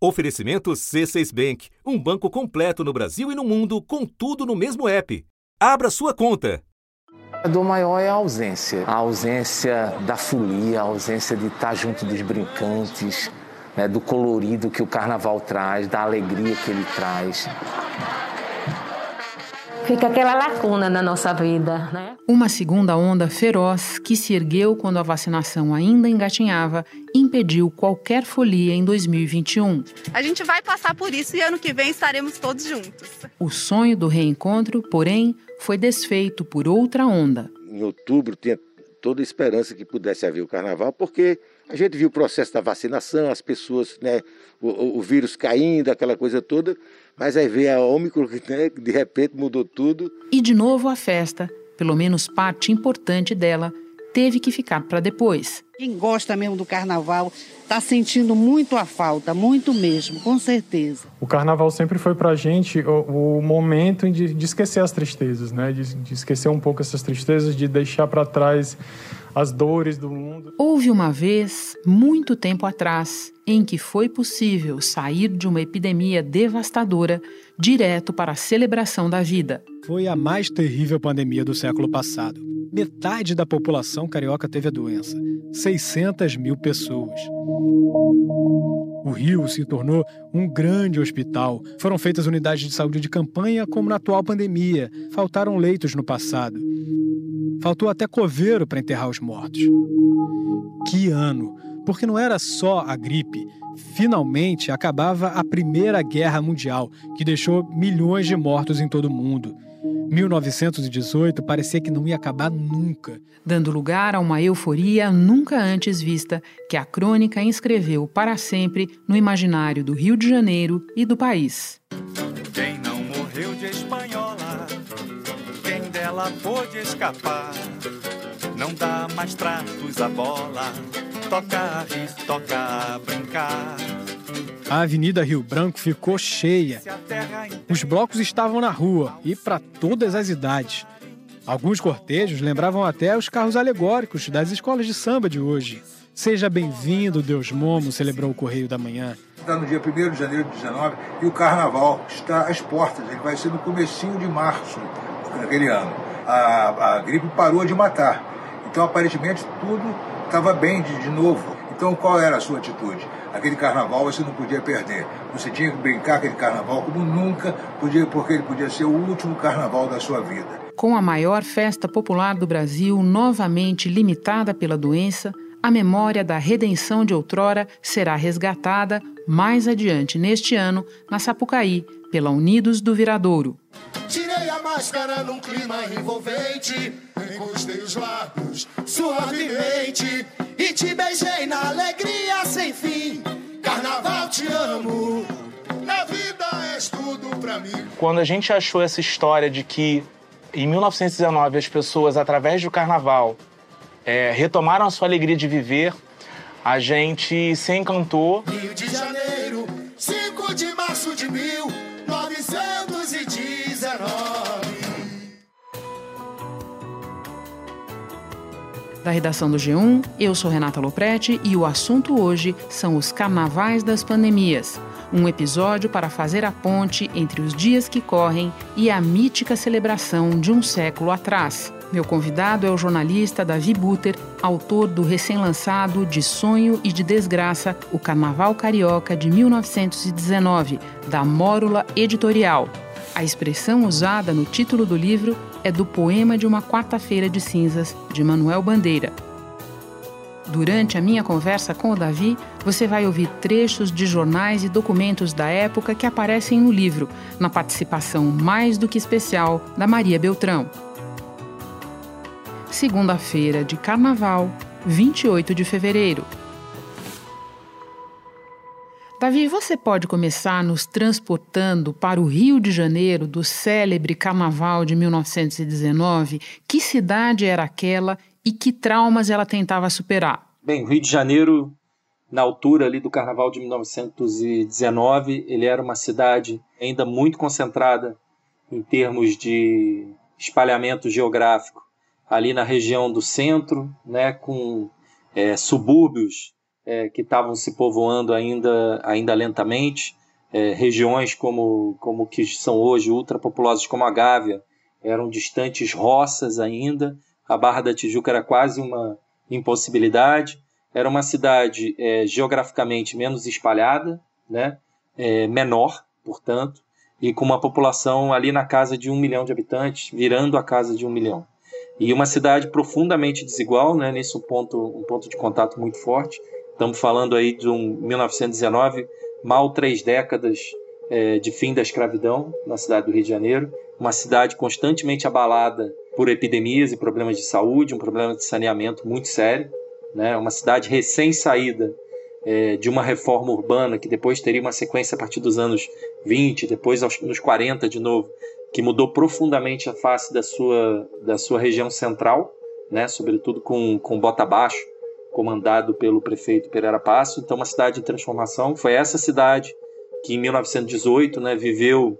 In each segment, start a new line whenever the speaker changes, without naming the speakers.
Oferecimento C6 Bank, um banco completo no Brasil e no mundo, com tudo no mesmo app. Abra sua conta.
A dor maior é a ausência. A ausência da folia, a ausência de estar junto dos brincantes, né, do colorido que o carnaval traz, da alegria que ele traz
fica aquela lacuna na nossa vida. Né?
Uma segunda onda feroz que se ergueu quando a vacinação ainda engatinhava impediu qualquer folia em 2021.
A gente vai passar por isso e ano que vem estaremos todos juntos.
O sonho do reencontro, porém, foi desfeito por outra onda.
Em outubro tinha toda a esperança que pudesse haver o carnaval, porque a gente viu o processo da vacinação, as pessoas, né, o, o vírus caindo, aquela coisa toda, mas aí veio a Ômicron, né, de repente mudou tudo.
E de novo a festa, pelo menos parte importante dela, teve que ficar para depois.
Quem gosta mesmo do carnaval está sentindo muito a falta, muito mesmo, com certeza.
O carnaval sempre foi para a gente o, o momento de, de, esquecer as tristezas, né? De, de esquecer um pouco essas tristezas, de deixar para trás as dores do mundo.
Houve uma vez, muito tempo atrás, em que foi possível sair de uma epidemia devastadora direto para a celebração da vida.
Foi a mais terrível pandemia do século passado. Metade da população carioca teve a doença 600 mil pessoas. O Rio se tornou um grande hospital. Foram feitas unidades de saúde de campanha, como na atual pandemia. Faltaram leitos no passado. Faltou até coveiro para enterrar os mortos. Que ano! Porque não era só a gripe. Finalmente acabava a Primeira Guerra Mundial, que deixou milhões de mortos em todo o mundo. 1918 parecia que não ia acabar nunca.
Dando lugar a uma euforia nunca antes vista que a crônica inscreveu para sempre no imaginário do Rio de Janeiro e do país.
Quem não morreu de espanhola, quem dela pôde escapar, não dá mais tratos à bola, toca a rir, toca a brincar.
A Avenida Rio Branco ficou cheia. Os blocos estavam na rua e para todas as idades. Alguns cortejos lembravam até os carros alegóricos das escolas de samba de hoje. Seja bem-vindo, Deus Momo, celebrou o Correio da Manhã.
Está no dia 1 de janeiro de 19 e o carnaval está às portas. Ele vai ser no comecinho de março daquele ano. A, a gripe parou de matar. Então, aparentemente, tudo estava bem de, de novo. Então, qual era a sua atitude? Aquele carnaval você não podia perder. Você tinha que brincar aquele carnaval como nunca podia, porque ele podia ser o último carnaval da sua vida.
Com a maior festa popular do Brasil novamente limitada pela doença, a memória da redenção de outrora será resgatada mais adiante neste ano na Sapucaí, pela Unidos do Viradouro.
Máscara num clima envolvente, encostei os lábios suavemente e te beijei na alegria sem fim. Carnaval te amo, na vida és tudo pra mim.
Quando a gente achou essa história de que em 1919 as pessoas, através do carnaval, é, retomaram a sua alegria de viver, a gente se encantou.
Rio de Janeiro, 5 de março de 1919.
Da redação do G1, eu sou Renata Loprete e o assunto hoje são os carnavais das pandemias. Um episódio para fazer a ponte entre os dias que correm e a mítica celebração de um século atrás. Meu convidado é o jornalista Davi Buter, autor do recém-lançado De Sonho e de Desgraça, o Carnaval Carioca de 1919, da Mórula Editorial. A expressão usada no título do livro é do poema de uma quarta-feira de cinzas, de Manuel Bandeira. Durante a minha conversa com o Davi, você vai ouvir trechos de jornais e documentos da época que aparecem no livro, na participação mais do que especial da Maria Beltrão. Segunda-feira de Carnaval, 28 de fevereiro. Davi, você pode começar nos transportando para o Rio de Janeiro do célebre Carnaval de 1919? Que cidade era aquela e que traumas ela tentava superar?
Bem, o Rio de Janeiro, na altura ali do Carnaval de 1919, ele era uma cidade ainda muito concentrada em termos de espalhamento geográfico, ali na região do centro, né, com é, subúrbios
é, que estavam se povoando ainda, ainda lentamente, é, regiões como, como que são hoje ultrapopulosas como a Gávea, eram distantes roças ainda, a Barra da Tijuca era quase uma impossibilidade, era uma cidade é, geograficamente menos espalhada, né, é, menor, portanto, e com uma população ali na casa de um milhão de habitantes, virando a casa de um milhão. E uma cidade profundamente desigual, né, um ponto, um ponto de contato muito forte. Estamos falando aí de um 1919, mal três décadas é, de fim da escravidão na cidade do Rio de Janeiro, uma cidade constantemente abalada por epidemias e problemas de saúde, um problema de saneamento muito sério, né? uma cidade recém-saída é, de uma reforma urbana que depois teria uma sequência a partir dos anos 20, depois aos, nos 40 de novo, que mudou profundamente a face da sua, da sua região central, né? sobretudo com, com Bota Baixo, comandado pelo prefeito Pereira Passo. Então, uma cidade de transformação. Foi essa cidade que em 1918 né, viveu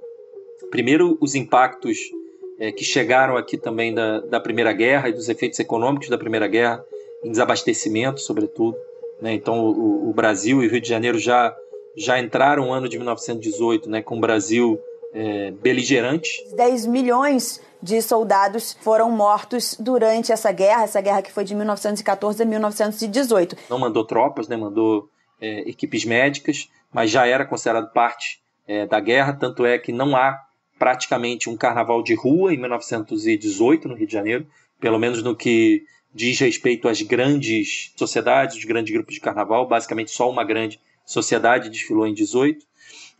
primeiro os impactos é, que chegaram aqui também da, da Primeira Guerra e dos efeitos econômicos da Primeira Guerra, em desabastecimento, sobretudo. Né? Então, o, o, Brasil e o Rio de Janeiro já, já entraram no ano de 1918 né, com o Brasil é, beligerante.
10 milhões de soldados foram mortos durante essa guerra, essa guerra que foi de 1914 a 1918.
Não mandou tropas, né? mandou é, equipes médicas, mas já era considerado parte é, da guerra, tanto é que não há praticamente um carnaval de rua em 1918 no Rio de Janeiro, pelo menos no que diz respeito às grandes sociedades, os grandes grupos de carnaval, basicamente só uma grande sociedade desfilou em 18.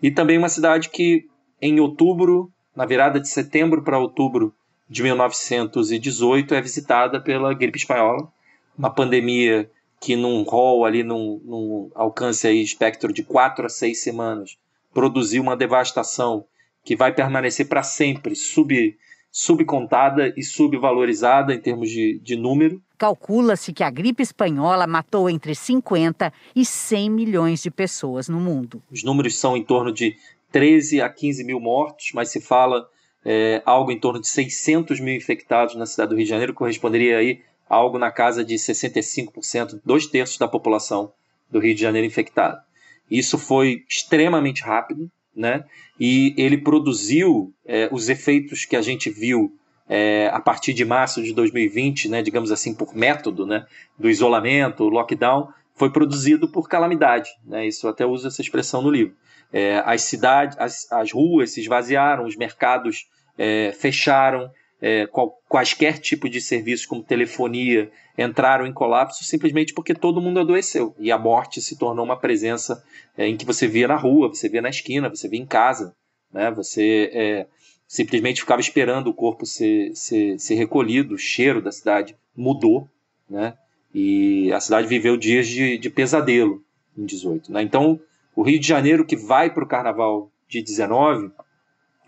E também uma cidade que em outubro, na virada de setembro para outubro de 1918, é visitada pela gripe espanhola, uma pandemia que num rol ali, num, num alcance aí espectro de quatro a seis semanas, produziu uma devastação que vai permanecer para sempre sub, subcontada e subvalorizada em termos de, de número.
Calcula-se que a gripe espanhola matou entre 50 e 100 milhões de pessoas no mundo.
Os números são em torno de 13 a 15 mil mortos, mas se fala é, algo em torno de 600 mil infectados na cidade do Rio de Janeiro, corresponderia aí a algo na casa de 65%, dois terços da população do Rio de Janeiro infectada. Isso foi extremamente rápido, né? E ele produziu é, os efeitos que a gente viu é, a partir de março de 2020, né, digamos assim, por método né, do isolamento, lockdown, foi produzido por calamidade. Né, isso eu até uso essa expressão no livro. É, as cidades, as, as ruas se esvaziaram, os mercados é, fecharam, é, qual, quaisquer tipo de serviços como telefonia entraram em colapso simplesmente porque todo mundo adoeceu e a morte se tornou uma presença é, em que você via na rua, você via na esquina, você via em casa, né? Você é, simplesmente ficava esperando o corpo ser, ser, ser recolhido, o cheiro da cidade mudou, né? E a cidade viveu dias de, de pesadelo em 18, né? Então o Rio de Janeiro que vai para o Carnaval de 19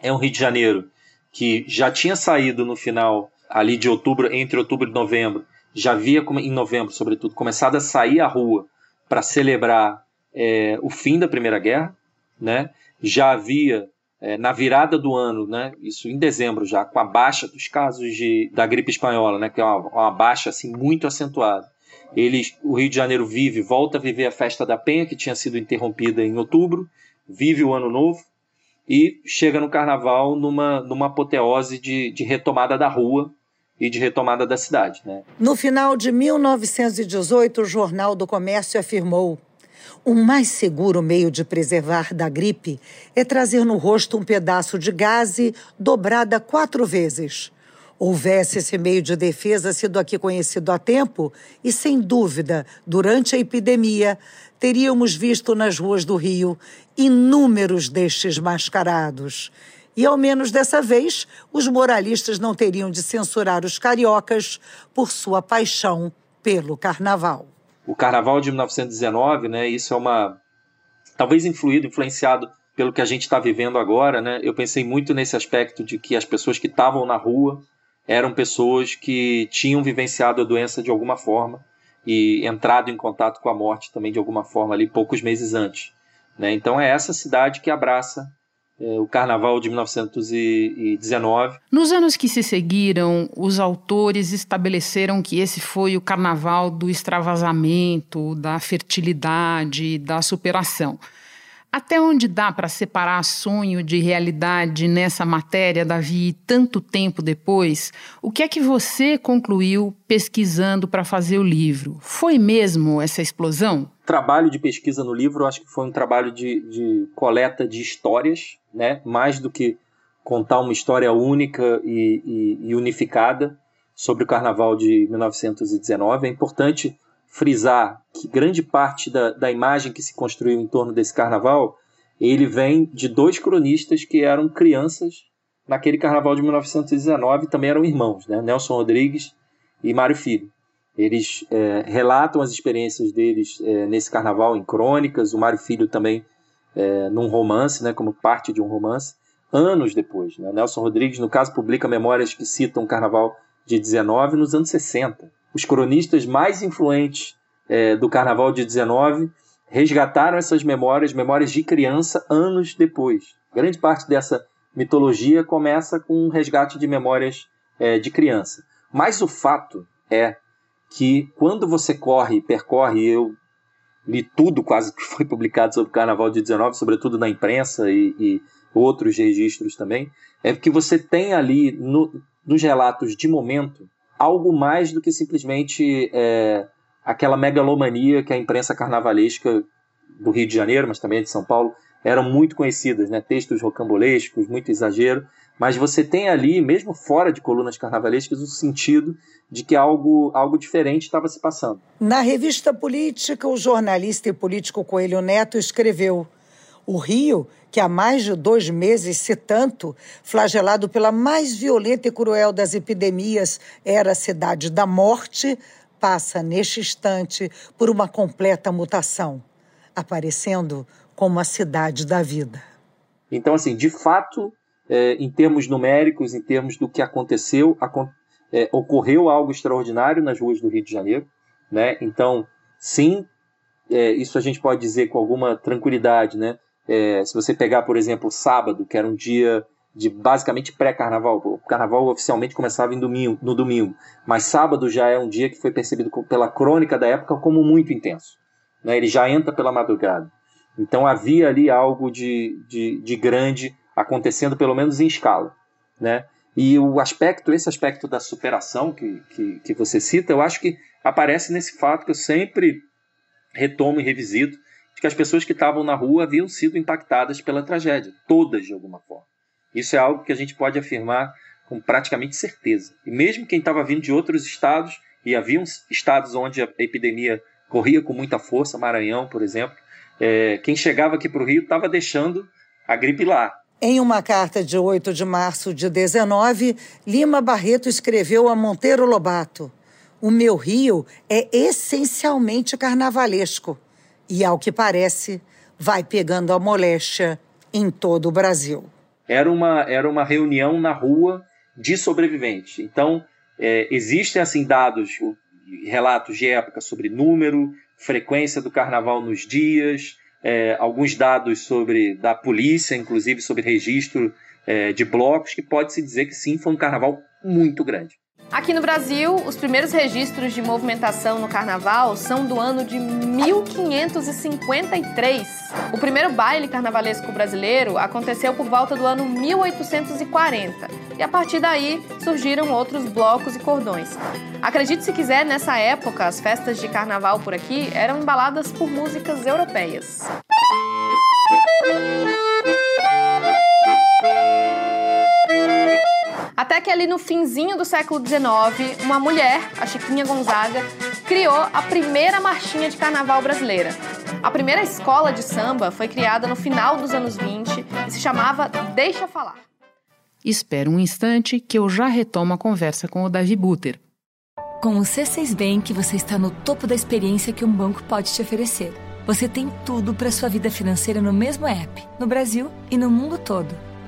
é um Rio de Janeiro que já tinha saído no final ali de outubro, entre outubro e novembro, já havia em novembro, sobretudo, começado a sair à rua para celebrar é, o fim da Primeira Guerra, né? Já havia é, na virada do ano, né? Isso em dezembro já, com a baixa dos casos de, da gripe espanhola, né? Que é uma, uma baixa assim muito acentuada. Eles, o Rio de Janeiro vive, volta a viver a festa da Penha que tinha sido interrompida em outubro, vive o Ano Novo, e chega no carnaval numa, numa apoteose de, de retomada da rua e de retomada da cidade. Né?
No final de 1918, o Jornal do Comércio afirmou: o mais seguro meio de preservar da gripe é trazer no rosto um pedaço de gaze dobrada quatro vezes. Houvesse esse meio de defesa sido aqui conhecido há tempo, e sem dúvida, durante a epidemia, teríamos visto nas ruas do Rio inúmeros destes mascarados. E, ao menos dessa vez, os moralistas não teriam de censurar os cariocas por sua paixão pelo carnaval.
O carnaval de 1919, né, isso é uma. talvez influído, influenciado pelo que a gente está vivendo agora, né? Eu pensei muito nesse aspecto de que as pessoas que estavam na rua eram pessoas que tinham vivenciado a doença de alguma forma e entrado em contato com a morte também de alguma forma ali poucos meses antes. Né? Então é essa cidade que abraça é, o Carnaval de 1919.
Nos anos que se seguiram, os autores estabeleceram que esse foi o Carnaval do extravasamento, da fertilidade, da superação. Até onde dá para separar sonho de realidade nessa matéria, Davi, tanto tempo depois? O que é que você concluiu pesquisando para fazer o livro? Foi mesmo essa explosão?
Trabalho de pesquisa no livro, acho que foi um trabalho de, de coleta de histórias, né? mais do que contar uma história única e, e, e unificada sobre o Carnaval de 1919. É importante frisar que grande parte da, da imagem que se construiu em torno desse carnaval ele vem de dois cronistas que eram crianças naquele carnaval de 1919 também eram irmãos, né? Nelson Rodrigues e Mário Filho. Eles é, relatam as experiências deles é, nesse carnaval em crônicas, o Mário Filho também é, num romance, né, como parte de um romance, anos depois. Né? Nelson Rodrigues, no caso, publica memórias que citam o carnaval de 19 nos anos 60 os cronistas mais influentes é, do Carnaval de 19 resgataram essas memórias, memórias de criança, anos depois. Grande parte dessa mitologia começa com um resgate de memórias é, de criança. Mas o fato é que quando você corre, percorre, eu li tudo quase que foi publicado sobre o Carnaval de 19, sobretudo na imprensa e, e outros registros também, é que você tem ali no, nos relatos de momento algo mais do que simplesmente é, aquela megalomania que a imprensa carnavalesca do Rio de Janeiro, mas também de São Paulo, eram muito conhecidas, né? textos rocambolescos, muito exagero, mas você tem ali, mesmo fora de colunas carnavalescas, o sentido de que algo, algo diferente estava se passando.
Na revista Política, o jornalista e político Coelho Neto escreveu: O Rio que há mais de dois meses, se tanto, flagelado pela mais violenta e cruel das epidemias, era a cidade da morte, passa neste instante por uma completa mutação, aparecendo como a cidade da vida.
Então, assim, de fato, é, em termos numéricos, em termos do que aconteceu, é, ocorreu algo extraordinário nas ruas do Rio de Janeiro, né? Então, sim, é, isso a gente pode dizer com alguma tranquilidade, né? É, se você pegar, por exemplo, sábado, que era um dia de basicamente pré-carnaval, o carnaval oficialmente começava domingo, no domingo, mas sábado já é um dia que foi percebido pela crônica da época como muito intenso. Né? Ele já entra pela madrugada. Então havia ali algo de, de, de grande acontecendo, pelo menos em escala. Né? E o aspecto, esse aspecto da superação que, que, que você cita, eu acho que aparece nesse fato que eu sempre retomo e revisito, de que as pessoas que estavam na rua haviam sido impactadas pela tragédia, todas de alguma forma. Isso é algo que a gente pode afirmar com praticamente certeza. E mesmo quem estava vindo de outros estados, e haviam estados onde a epidemia corria com muita força, Maranhão, por exemplo, é, quem chegava aqui para o Rio estava deixando a gripe lá.
Em uma carta de 8 de março de 19, Lima Barreto escreveu a Monteiro Lobato: O meu Rio é essencialmente carnavalesco e, ao que parece, vai pegando a moléstia em todo o Brasil.
Era uma, era uma reunião na rua de sobreviventes. Então, é, existem assim dados, relatos de época sobre número, frequência do carnaval nos dias, é, alguns dados sobre da polícia, inclusive sobre registro é, de blocos, que pode se dizer que sim, foi um carnaval muito grande.
Aqui no Brasil, os primeiros registros de movimentação no carnaval são do ano de 1553. O primeiro baile carnavalesco brasileiro aconteceu por volta do ano 1840 e a partir daí surgiram outros blocos e cordões. Acredite se quiser, nessa época, as festas de carnaval por aqui eram embaladas por músicas europeias. Até que ali no finzinho do século XIX, uma mulher, a Chiquinha Gonzaga, criou a primeira marchinha de carnaval brasileira. A primeira escola de samba foi criada no final dos anos 20 e se chamava Deixa Falar.
Espera um instante que eu já retomo a conversa com o Davi Buter.
Com o C6 Bank, você está no topo da experiência que um banco pode te oferecer. Você tem tudo para sua vida financeira no mesmo app, no Brasil e no mundo todo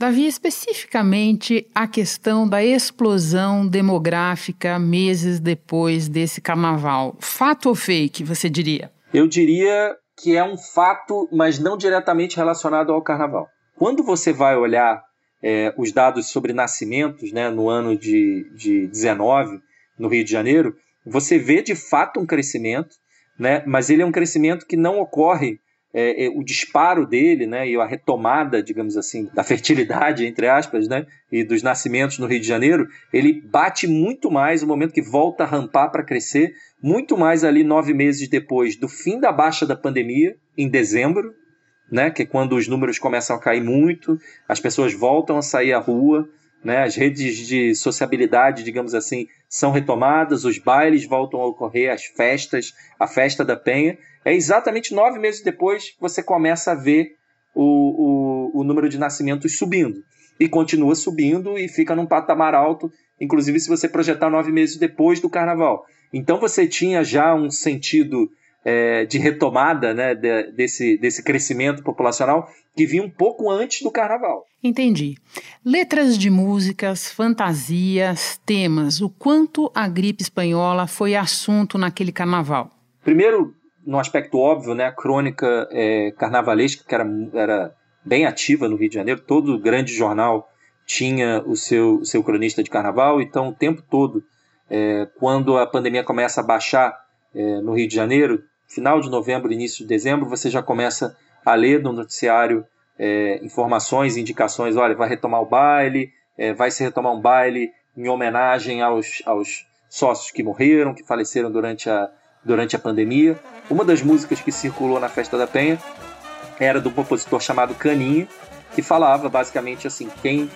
Davi, especificamente a questão da explosão demográfica meses depois desse carnaval. Fato ou fake, você diria?
Eu diria que é um fato, mas não diretamente relacionado ao carnaval. Quando você vai olhar é, os dados sobre nascimentos né, no ano de, de 19, no Rio de Janeiro, você vê de fato um crescimento, né, mas ele é um crescimento que não ocorre é, é, o disparo dele, né, e a retomada, digamos assim, da fertilidade, entre aspas, né, e dos nascimentos no Rio de Janeiro, ele bate muito mais, o momento que volta a rampar para crescer, muito mais ali nove meses depois do fim da baixa da pandemia, em dezembro, né, que é quando os números começam a cair muito, as pessoas voltam a sair à rua, né, as redes de sociabilidade, digamos assim, são retomadas, os bailes voltam a ocorrer, as festas, a festa da Penha, é exatamente nove meses depois que você começa a ver o, o, o número de nascimentos subindo. E continua subindo e fica num patamar alto, inclusive se você projetar nove meses depois do carnaval. Então você tinha já um sentido é, de retomada né, de, desse, desse crescimento populacional que vinha um pouco antes do carnaval.
Entendi. Letras de músicas, fantasias, temas. O quanto a gripe espanhola foi assunto naquele carnaval?
Primeiro, no aspecto óbvio, né, a crônica é, carnavalesca, que era, era bem ativa no Rio de Janeiro, todo grande jornal tinha o seu, seu cronista de carnaval, então o tempo todo, é, quando a pandemia começa a baixar é, no Rio de Janeiro, final de novembro, início de dezembro, você já começa a ler no noticiário é, informações, indicações, olha, vai retomar o baile, é, vai se retomar um baile em homenagem aos, aos sócios que morreram, que faleceram durante a, durante a pandemia. Uma das músicas que circulou na Festa da Penha era do compositor chamado Caninha, que falava basicamente assim: quem,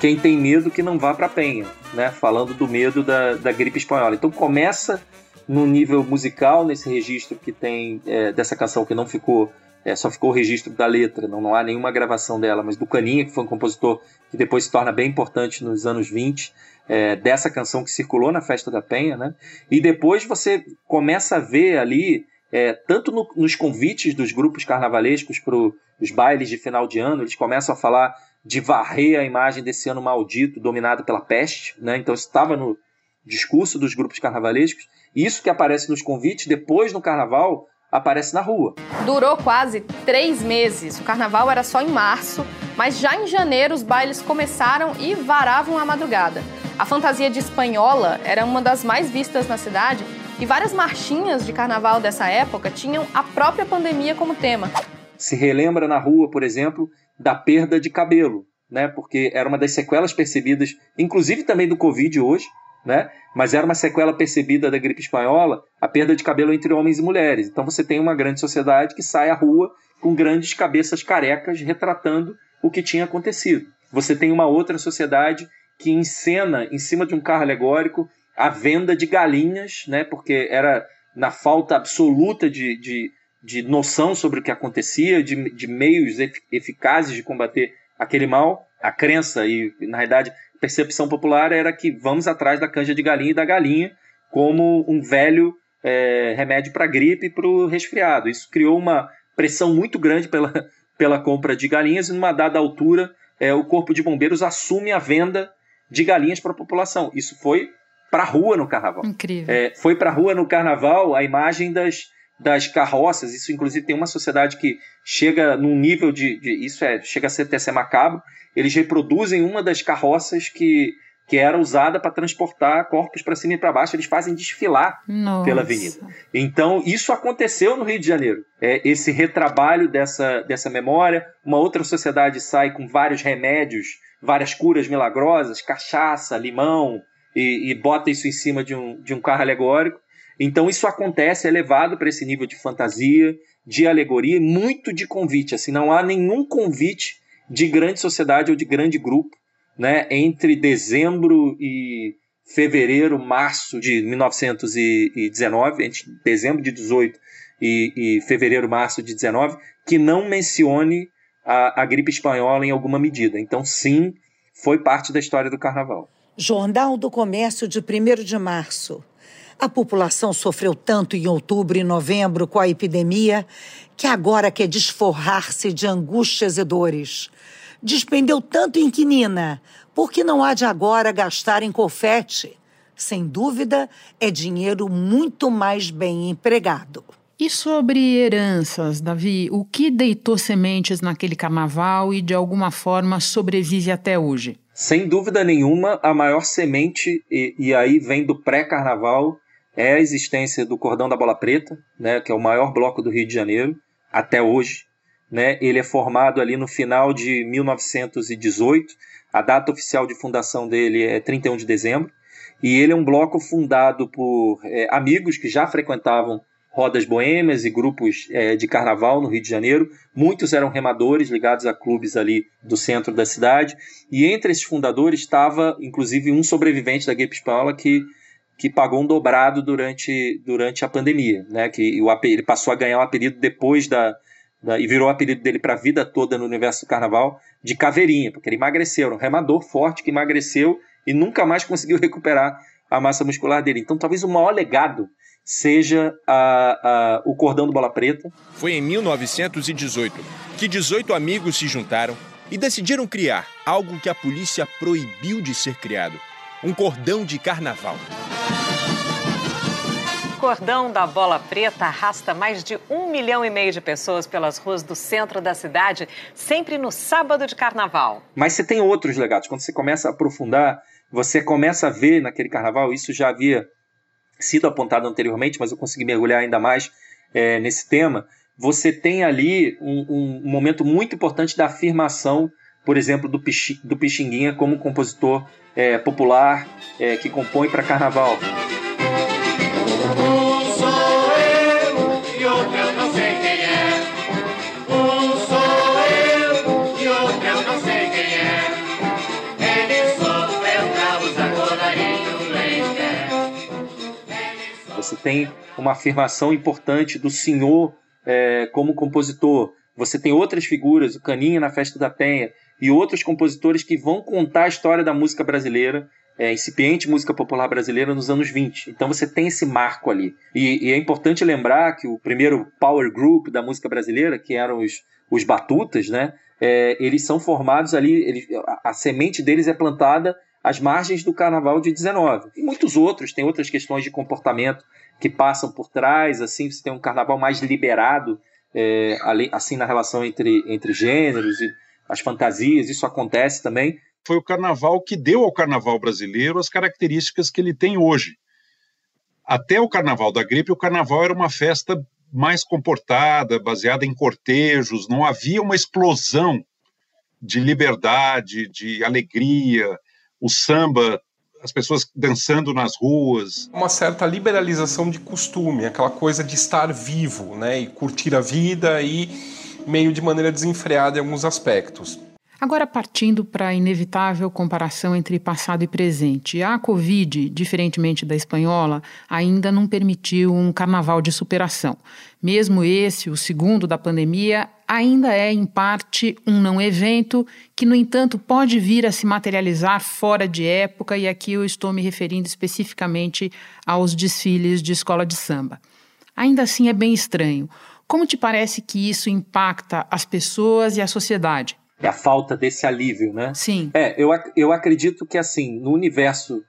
quem tem medo que não vá para a Penha, né? falando do medo da, da gripe espanhola. Então começa no nível musical, nesse registro que tem é, dessa canção que não ficou, é, só ficou o registro da letra, não, não há nenhuma gravação dela, mas do Caninha, que foi um compositor que depois se torna bem importante nos anos 20, é, dessa canção que circulou na Festa da Penha, né? E depois você começa a ver ali, é, tanto no, nos convites dos grupos carnavalescos para os bailes de final de ano, eles começam a falar de varrer a imagem desse ano maldito, dominado pela peste, né? Então estava no discurso dos grupos carnavalescos. Isso que aparece nos convites, depois no carnaval, aparece na rua.
Durou quase três meses. O carnaval era só em março, mas já em janeiro os bailes começaram e varavam a madrugada. A fantasia de espanhola era uma das mais vistas na cidade e várias marchinhas de carnaval dessa época tinham a própria pandemia como tema.
Se relembra na rua, por exemplo, da perda de cabelo, né? Porque era uma das sequelas percebidas, inclusive também do Covid hoje, né? Mas era uma sequela percebida da gripe espanhola, a perda de cabelo entre homens e mulheres. Então você tem uma grande sociedade que sai à rua com grandes cabeças carecas retratando o que tinha acontecido. Você tem uma outra sociedade que encena em cima de um carro alegórico a venda de galinhas, né, porque era na falta absoluta de, de, de noção sobre o que acontecia, de, de meios eficazes de combater aquele mal, a crença e, na realidade, percepção popular era que vamos atrás da canja de galinha e da galinha como um velho é, remédio para gripe e para o resfriado. Isso criou uma pressão muito grande pela, pela compra de galinhas e, numa dada altura, é, o Corpo de Bombeiros assume a venda de galinhas para a população. Isso foi para a rua no carnaval.
Incrível.
É, foi para a rua no carnaval a imagem das, das carroças. Isso, inclusive, tem uma sociedade que chega num nível de. de isso é, chega a ser até ser macabro. Eles reproduzem uma das carroças que, que era usada para transportar corpos para cima e para baixo. Eles fazem desfilar
Nossa.
pela avenida. Então, isso aconteceu no Rio de Janeiro. É, esse retrabalho dessa, dessa memória. Uma outra sociedade sai com vários remédios várias curas milagrosas, cachaça, limão, e, e bota isso em cima de um, de um carro alegórico. Então isso acontece, é levado para esse nível de fantasia, de alegoria, muito de convite. Assim, não há nenhum convite de grande sociedade ou de grande grupo, né, entre dezembro e fevereiro, março de 1919, entre dezembro de 18 e, e fevereiro, março de 19, que não mencione a, a gripe espanhola em alguma medida. Então, sim, foi parte da história do carnaval.
Jornal do Comércio de 1 de março. A população sofreu tanto em outubro e novembro com a epidemia que agora quer desforrar-se de angústias e dores. Despendeu tanto em quinina, porque não há de agora gastar em confete. Sem dúvida, é dinheiro muito mais bem empregado.
E sobre heranças, Davi, o que deitou sementes naquele carnaval e de alguma forma sobrevive até hoje?
Sem dúvida nenhuma, a maior semente, e, e aí vem do pré-carnaval, é a existência do Cordão da Bola Preta, né, que é o maior bloco do Rio de Janeiro, até hoje. Né? Ele é formado ali no final de 1918, a data oficial de fundação dele é 31 de dezembro, e ele é um bloco fundado por é, amigos que já frequentavam rodas boêmias e grupos é, de carnaval no Rio de Janeiro. Muitos eram remadores ligados a clubes ali do centro da cidade. E entre esses fundadores estava, inclusive, um sobrevivente da gripe espanhola que, que pagou um dobrado durante, durante a pandemia. Né? Que o, ele passou a ganhar o apelido depois da, da, e virou o apelido dele para a vida toda no universo do carnaval de Caveirinha, porque ele emagreceu. Um remador forte que emagreceu e nunca mais conseguiu recuperar a massa muscular dele. Então, talvez o maior legado seja a, a, o cordão do Bola Preta.
Foi em 1918 que 18 amigos se juntaram e decidiram criar algo que a polícia proibiu de ser criado: um cordão de carnaval.
Cordão da Bola Preta arrasta mais de um milhão e meio de pessoas pelas ruas do centro da cidade, sempre no sábado de carnaval.
Mas você tem outros legados. Quando você começa a aprofundar, você começa a ver naquele carnaval, isso já havia sido apontado anteriormente, mas eu consegui mergulhar ainda mais é, nesse tema. Você tem ali um, um, momento muito importante da afirmação, por exemplo, do, Pixi, do Pixinguinha como compositor é, popular é, que compõe para carnaval. Tem uma afirmação importante do senhor é, como compositor. Você tem outras figuras, o Caninha na Festa da Penha, e outros compositores que vão contar a história da música brasileira, é, incipiente música popular brasileira nos anos 20. Então você tem esse marco ali. E, e, é importante lembrar que o primeiro power group da música brasileira, que eram os, os batutas, né, é, eles são formados ali, eles, a, a semente deles é plantada às margens do Carnaval de 19. E muitos outros, tem outras questões de comportamento que passam por trás, assim, você tem um Carnaval mais liberado, é, assim, na relação entre, entre gêneros e as fantasias, isso acontece também.
Foi o Carnaval que deu ao Carnaval brasileiro as características que ele tem hoje. Até o Carnaval da Gripe, o Carnaval era uma festa mais comportada, baseada em cortejos, não havia uma explosão de liberdade, de alegria, o samba, as pessoas dançando nas ruas.
Uma certa liberalização de costume, aquela coisa de estar vivo, né, e curtir a vida e meio de maneira desenfreada em alguns aspectos.
Agora, partindo para a inevitável comparação entre passado e presente, a Covid, diferentemente da espanhola, ainda não permitiu um carnaval de superação. Mesmo esse, o segundo da pandemia, ainda é, em parte, um não evento que, no entanto, pode vir a se materializar fora de época, e aqui eu estou me referindo especificamente aos desfiles de escola de samba. Ainda assim, é bem estranho. Como te parece que isso impacta as pessoas e a sociedade?
É a falta desse alívio, né?
Sim.
É, eu, eu acredito que, assim, no universo,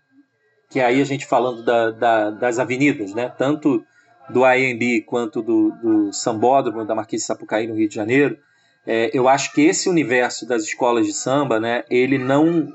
que aí a gente falando da, da, das avenidas, né? Tanto do AMB quanto do, do Sambódromo da Marquise de Sapucaí no Rio de Janeiro, é, eu acho que esse universo das escolas de samba, né, ele não,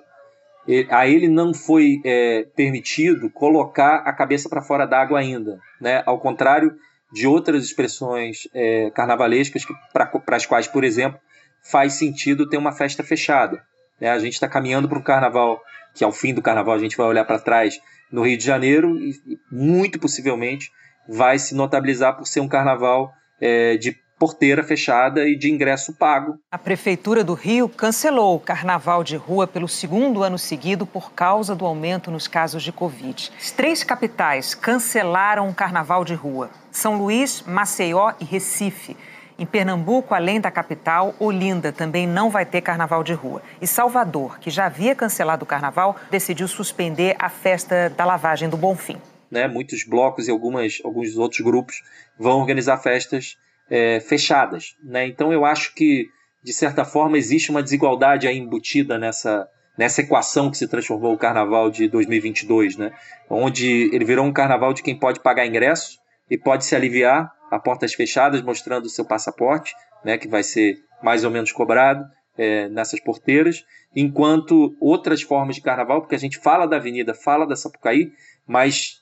a ele não foi é, permitido colocar a cabeça para fora d'água ainda, né, ao contrário de outras expressões é, carnavalescas para as quais, por exemplo, faz sentido ter uma festa fechada. Né? A gente está caminhando para um carnaval que ao fim do carnaval a gente vai olhar para trás no Rio de Janeiro e muito possivelmente vai se notabilizar por ser um carnaval é, de porteira fechada e de ingresso pago.
A Prefeitura do Rio cancelou o carnaval de rua pelo segundo ano seguido por causa do aumento nos casos de Covid. As três capitais cancelaram o carnaval de rua: São Luís, Maceió e Recife. Em Pernambuco, além da capital, Olinda também não vai ter carnaval de rua. E Salvador, que já havia cancelado o carnaval, decidiu suspender a festa da lavagem do Bonfim.
né? Muitos blocos e algumas, alguns outros grupos vão organizar festas é, fechadas, né? Então eu acho que de certa forma existe uma desigualdade aí embutida nessa nessa equação que se transformou o Carnaval de 2022, né? Onde ele virou um Carnaval de quem pode pagar ingresso e pode se aliviar a portas fechadas, mostrando o seu passaporte, né? Que vai ser mais ou menos cobrado é, nessas porteiras, enquanto outras formas de Carnaval, porque a gente fala da Avenida, fala da Sapucaí, mas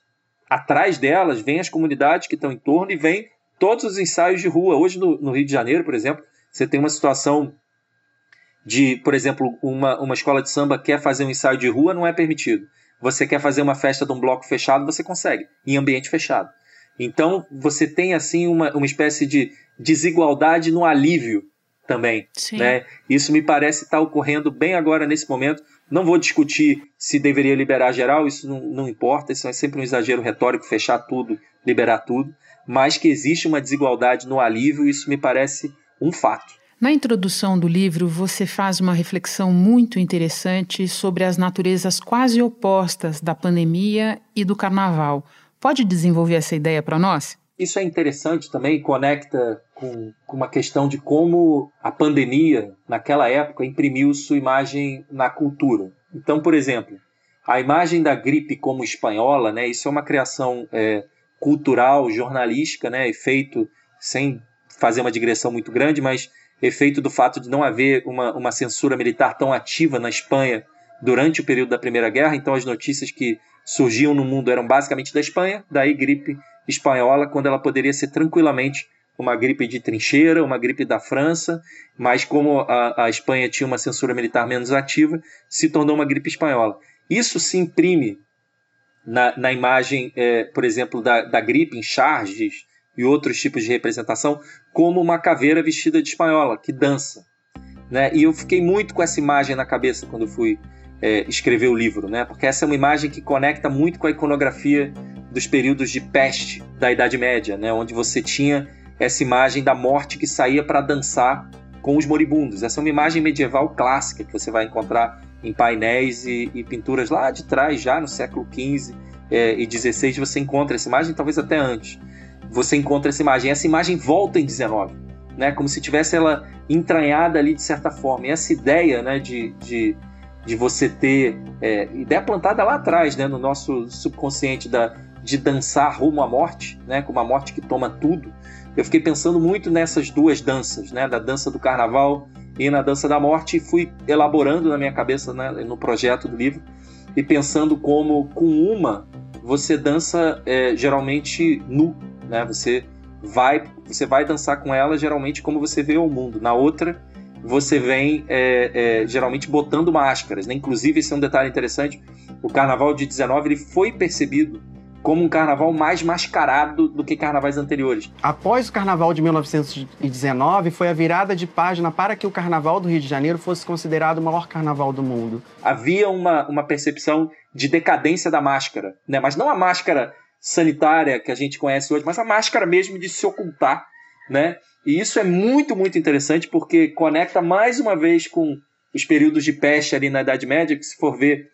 atrás delas vem as comunidades que estão em torno e vem todos os ensaios de rua. Hoje no, no Rio de Janeiro, por exemplo, você tem uma situação de, por exemplo, uma, uma escola de samba quer fazer um ensaio de rua, não é permitido. Você quer fazer uma festa de um bloco fechado, você consegue, em ambiente fechado. Então, você tem, assim, uma, uma espécie de desigualdade no alívio também. Né? Isso me parece estar ocorrendo bem agora, nesse momento. Não vou discutir se deveria liberar geral, isso não, não importa, isso é sempre um exagero retórico, fechar tudo, liberar tudo, mas que existe uma desigualdade no alívio, isso me parece um fato.
Na introdução do livro, você faz uma reflexão muito interessante sobre as naturezas quase opostas da pandemia e do carnaval. Pode desenvolver essa ideia para nós?
Isso é interessante também, conecta com, com, uma questão de como a pandemia, naquela época, imprimiu sua imagem na cultura. Então, por exemplo, a imagem da gripe como espanhola, né, isso é uma criação é, cultural, jornalística, né, feito sem fazer uma digressão muito grande, mas efeito do fato de não haver uma, uma censura militar tão ativa na Espanha durante o período da Primeira Guerra, então as notícias que surgiam no mundo eram basicamente da Espanha, daí gripe espanhola, quando ela poderia ser tranquilamente uma gripe de trincheira, uma gripe da França, mas como a, a Espanha tinha uma censura militar menos ativa, se tornou uma gripe espanhola. Isso se imprime na, na imagem, é, por exemplo, da, da gripe em charges, e outros tipos de representação, como uma caveira vestida de espanhola, que dança. Né? E eu fiquei muito com essa imagem na cabeça quando fui é, escrever o livro, né? porque essa é uma imagem que conecta muito com a iconografia dos períodos de peste da Idade Média, né? onde você tinha essa imagem da morte que saía para dançar com os moribundos. Essa é uma imagem medieval clássica que você vai encontrar em painéis e, e pinturas lá de trás, já no século XV é, e XVI, você encontra essa imagem, talvez até antes você encontra essa imagem. Essa imagem volta em 19, né? Como se tivesse ela entranhada ali de certa forma. E essa ideia, né, de, de, de você ter é, ideia plantada lá atrás, né, no nosso subconsciente da de dançar rumo à morte, né, com uma morte que toma tudo. Eu fiquei pensando muito nessas duas danças, né, da dança do carnaval e na dança da morte, e fui elaborando na minha cabeça, né, no projeto do livro, e pensando como com uma você dança é, geralmente nu, né? Você vai, você vai dançar com ela geralmente como você vê o mundo. Na outra, você vem é, é, geralmente botando máscaras. Né? Inclusive, esse é um detalhe interessante. O carnaval de 19 ele foi percebido como um carnaval mais mascarado do que carnavais anteriores.
Após o carnaval de 1919, foi a virada de página para que o carnaval do Rio de Janeiro fosse considerado o maior carnaval do mundo.
Havia uma, uma percepção de decadência da máscara, né? mas não a máscara sanitária que a gente conhece hoje, mas a máscara mesmo de se ocultar, né? E isso é muito, muito interessante porque conecta mais uma vez com os períodos de peste ali na Idade Média, que se for ver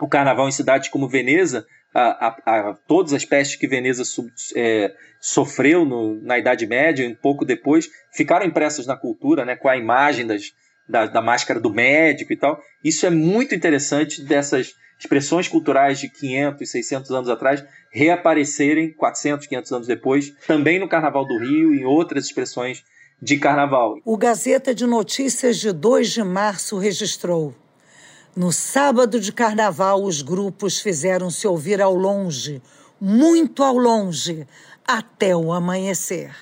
o carnaval em cidades como Veneza, a, a, a todas as pestes que Veneza sub, é, sofreu no, na Idade Média, um pouco depois, ficaram impressas na cultura, né, com a imagem das, da, da máscara do médico e tal. Isso é muito interessante dessas expressões culturais de 500 e 600 anos atrás reaparecerem 400, 500 anos depois, também no Carnaval do Rio e em outras expressões de carnaval.
O Gazeta de Notícias de 2 de março registrou: No sábado de carnaval, os grupos fizeram-se ouvir ao longe, muito ao longe, até o amanhecer.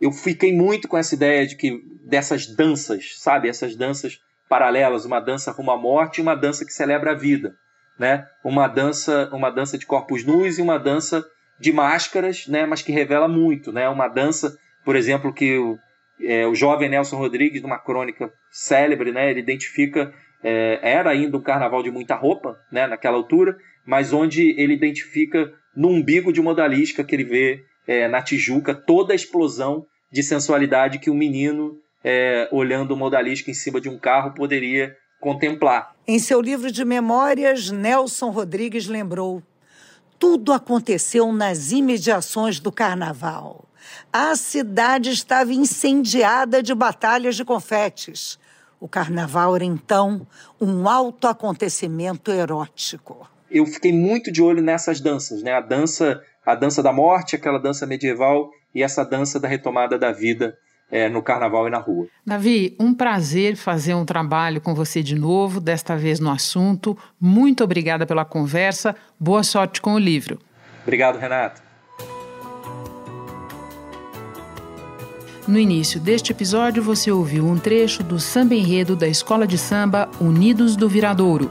Eu fiquei muito com essa ideia de que dessas danças, sabe, essas danças paralelas, uma dança rumo à morte e uma dança que celebra a vida né? Uma dança, uma dança de corpos nus e uma dança de máscaras, né? Mas que revela muito, né? Uma dança, por exemplo, que o, é, o jovem Nelson Rodrigues, numa crônica célebre, né? Ele identifica é, era ainda um carnaval de muita roupa, né? Naquela altura, mas onde ele identifica no umbigo de uma odalisca que ele vê é, na Tijuca toda a explosão de sensualidade que um menino é, olhando uma odalisca em cima de um carro poderia contemplar.
Em seu livro de memórias, Nelson Rodrigues lembrou: Tudo aconteceu nas imediações do carnaval. A cidade estava incendiada de batalhas de confetes. O carnaval era então um alto acontecimento erótico.
Eu fiquei muito de olho nessas danças, né? A dança, a dança da morte, aquela dança medieval e essa dança da retomada da vida é, no carnaval e na rua.
Davi, um prazer fazer um trabalho com você de novo, desta vez no assunto. Muito obrigada pela conversa. Boa sorte com o livro.
Obrigado, Renato.
No início deste episódio, você ouviu um trecho do samba enredo da Escola de Samba Unidos do Viradouro.